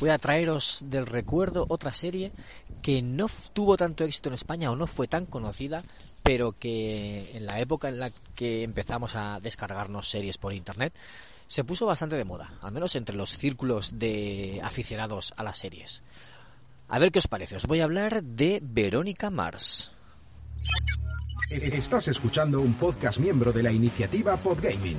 voy a traeros del recuerdo otra serie que no tuvo tanto éxito en España o no fue tan conocida, pero que en la época en la que empezamos a descargarnos series por internet se puso bastante de moda, al menos entre los círculos de aficionados a las series. A ver qué os parece, os voy a hablar de Verónica Mars. Estás escuchando un podcast miembro de la iniciativa Podgaming.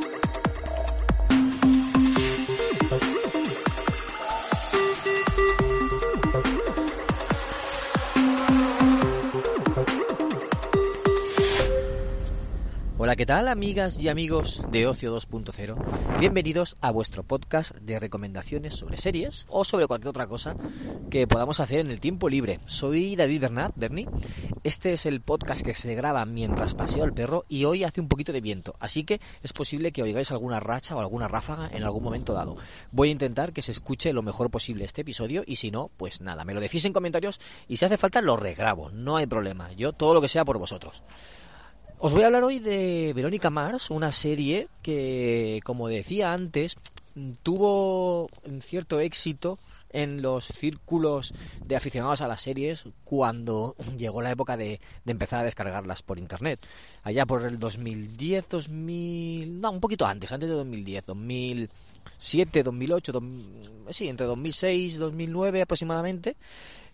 Hola, ¿qué tal amigas y amigos de Ocio 2.0? Bienvenidos a vuestro podcast de recomendaciones sobre series o sobre cualquier otra cosa que podamos hacer en el tiempo libre. Soy David Bernat, Berni. Este es el podcast que se graba mientras paseo al perro y hoy hace un poquito de viento, así que es posible que oigáis alguna racha o alguna ráfaga en algún momento dado. Voy a intentar que se escuche lo mejor posible este episodio y si no, pues nada, me lo decís en comentarios y si hace falta lo regrabo, no hay problema. Yo todo lo que sea por vosotros. Os voy a hablar hoy de Verónica Mars, una serie que, como decía antes, tuvo un cierto éxito en los círculos de aficionados a las series cuando llegó la época de, empezar a descargarlas por internet. Allá por el 2010, 2000... No, un poquito antes, antes de 2010, 2007, 2008, sí, entre 2006 y 2009 aproximadamente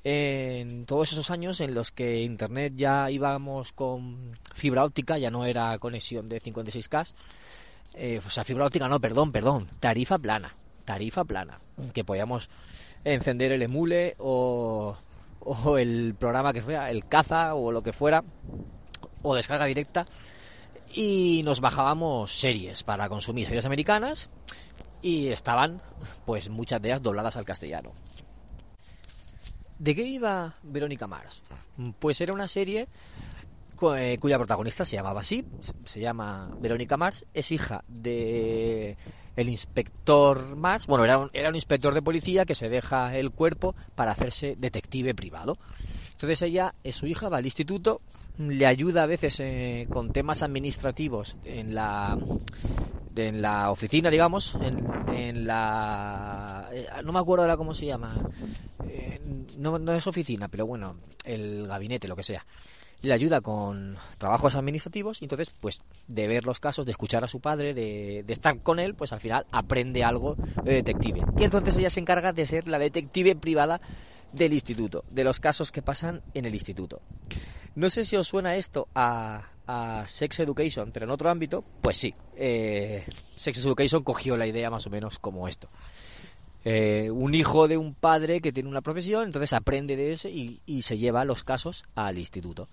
en todos esos años en los que internet ya íbamos con fibra óptica, ya no era conexión de 56K, eh, o sea, fibra óptica no, perdón, perdón, tarifa plana, tarifa plana, que podíamos encender el emule o, el programa que fuera, el caza o lo que fuera, o descarga directa, y nos bajábamos series para consumir series americanas y estaban pues muchas de ellas dobladas al castellano. ¿De qué iba Verónica Mars? Pues era una serie cuya protagonista se llamaba así, se llama Verónica Mars, es hija de el inspector Mars, bueno, era un, era un inspector de policía que se deja el cuerpo para hacerse detective privado. Entonces ella su hija, va al instituto, le ayuda a veces eh, con temas administrativos en la en la oficina, digamos, en, en la eh, no me acuerdo ahora cómo se llama, eh, no es oficina, pero bueno, el gabinete, lo que sea le ayuda con trabajos administrativos y entonces pues de ver los casos, de escuchar a su padre, de, estar con él, pues al final aprende algo de detective. Y entonces ella se encarga de ser la detective privada del instituto, de los casos que pasan en el instituto. No sé si os suena esto a, a Sex Education, pero en otro ámbito, pues sí. Eh, Sex Education cogió la idea más o menos como esto. Eh, un hijo de un padre que tiene una profesión, entonces aprende de ese y, y, se lleva los casos al instituto.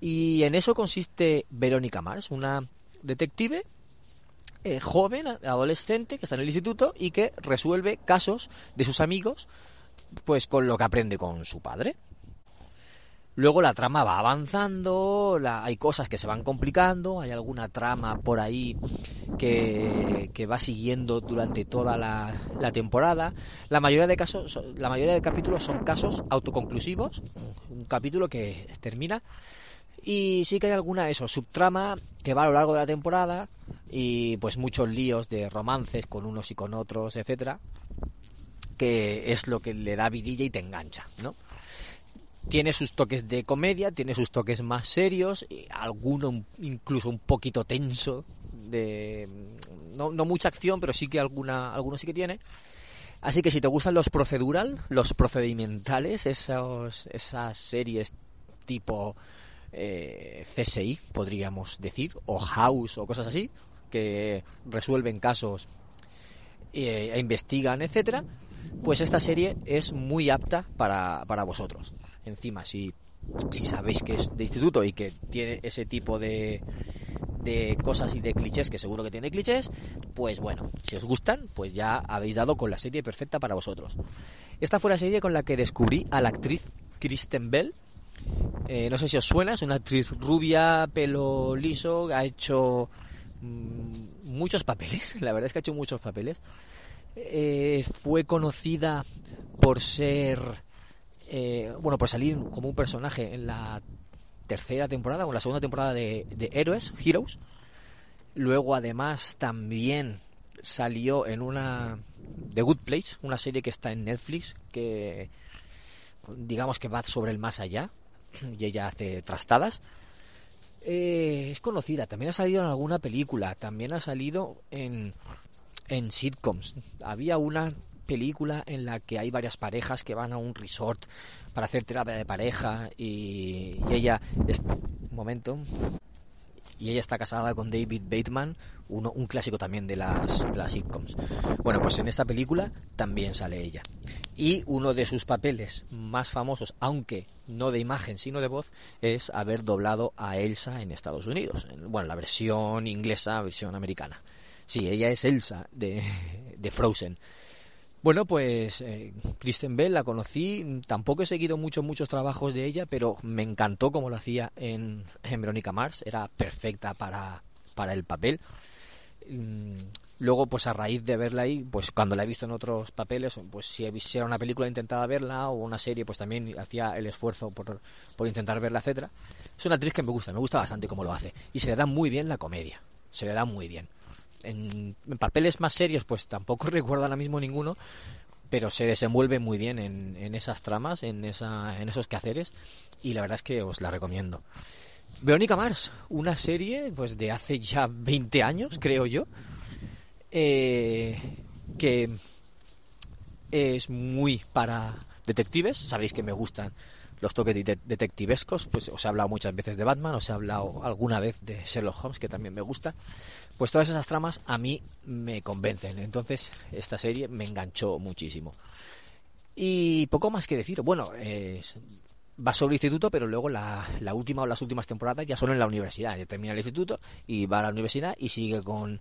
Y en eso consiste Verónica Mars, una detective eh, joven, adolescente, que está en el instituto y que resuelve casos de sus amigos, pues con lo que aprende con su padre. Luego la trama va avanzando, la, hay cosas que se van complicando, hay alguna trama por ahí que, va siguiendo durante toda la, la, temporada. La mayoría de casos, la mayoría de capítulos son casos autoconclusivos, un capítulo que termina y sí que hay alguna eso subtrama que va a lo largo de la temporada y pues muchos líos de romances con unos y con otros, etcétera, que es lo que le da vidilla y te engancha, ¿no? Tiene sus toques de comedia, tiene sus toques más serios, alguno incluso un poquito tenso, de no, no mucha acción, pero sí que alguna, alguno sí que tiene. Así que si te gustan los procedural, los procedimentales, esos, esas series tipo eh, CSI, podríamos decir, o House o cosas así, que resuelven casos e, e investigan, etcétera, pues esta serie es muy apta para, para vosotros encima si, si sabéis que es de instituto y que tiene ese tipo de, de cosas y de clichés, que seguro que tiene clichés, pues bueno, si os gustan, pues ya habéis dado con la serie perfecta para vosotros. Esta fue la serie con la que descubrí a la actriz Kristen Bell. Eh, no sé si os suena, es una actriz rubia, pelo liso, ha hecho mmm, muchos papeles, la verdad es que ha hecho muchos papeles. Eh, fue conocida por ser eh, bueno, por salir como un personaje en la tercera temporada o en la segunda temporada de, de Héroes, Heroes, Luego, además, también salió en una The Good Place, una serie que está en Netflix, que digamos que va sobre el más allá, y ella hace trastadas. Eh, es conocida, también ha salido en alguna película, también ha salido en, en sitcoms. Había una película en la que hay varias parejas que van a un resort para hacer terapia de pareja y, ella... Es, momento y ella está casada con David Bateman, uno, un clásico también de las, de las sitcoms. Bueno, pues en esta película también sale ella. Y uno de sus papeles más famosos, aunque no de imagen sino de voz, es haber doblado a Elsa en Estados Unidos. Bueno, la versión inglesa, versión americana. Sí, ella es Elsa de, de Frozen. Bueno, pues eh, Kristen Bell la conocí, tampoco he seguido muchos, muchos trabajos de ella, pero me encantó como lo hacía en, en Verónica Mars, era perfecta para, para el papel. Mm, luego, pues a raíz de verla ahí, pues cuando la he visto en otros papeles, pues si era una película intentaba verla o una serie, pues también hacía el esfuerzo por, por intentar verla, etcétera. Es una actriz que me gusta, me gusta bastante cómo lo hace. Y se le da muy bien la comedia, se le da muy bien en, papeles más serios, pues tampoco recuerdo ahora mismo ninguno, pero se desenvuelve muy bien en, esas tramas, en, esa, en esos quehaceres, y la verdad es que os la recomiendo. Verónica Mars, una serie pues de hace ya 20 años, creo yo, eh, que es muy para detectives, sabéis que me gustan los toques detectivescos, pues os he hablado muchas veces de Batman, os he hablado alguna vez de Sherlock Holmes, que también me gusta. Pues todas esas tramas a mí me convencen. Entonces, esta serie me enganchó muchísimo. Y poco más que decir. Bueno, va sobre el instituto, pero luego la, última o las últimas temporadas ya son en la universidad. Ya termina el instituto y va a la universidad y sigue con,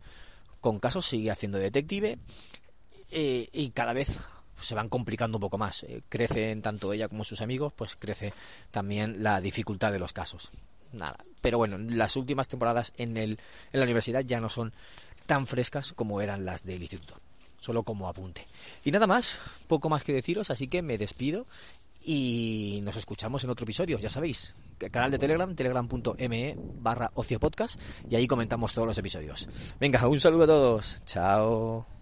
con casos, sigue haciendo detective. Eh, y cada vez se van complicando un poco más. Eh, crecen tanto ella como sus amigos, pues crece también la dificultad de los casos. Nada. Pero bueno, las últimas temporadas en, el, en la universidad ya no son tan frescas como eran las del instituto. Solo como apunte. Y nada más, poco más que deciros, así que me despido y nos escuchamos en otro episodio, ya sabéis. Canal de Telegram, telegram.me barra ociopodcast y ahí comentamos todos los episodios. Venga, un saludo a todos. Chao.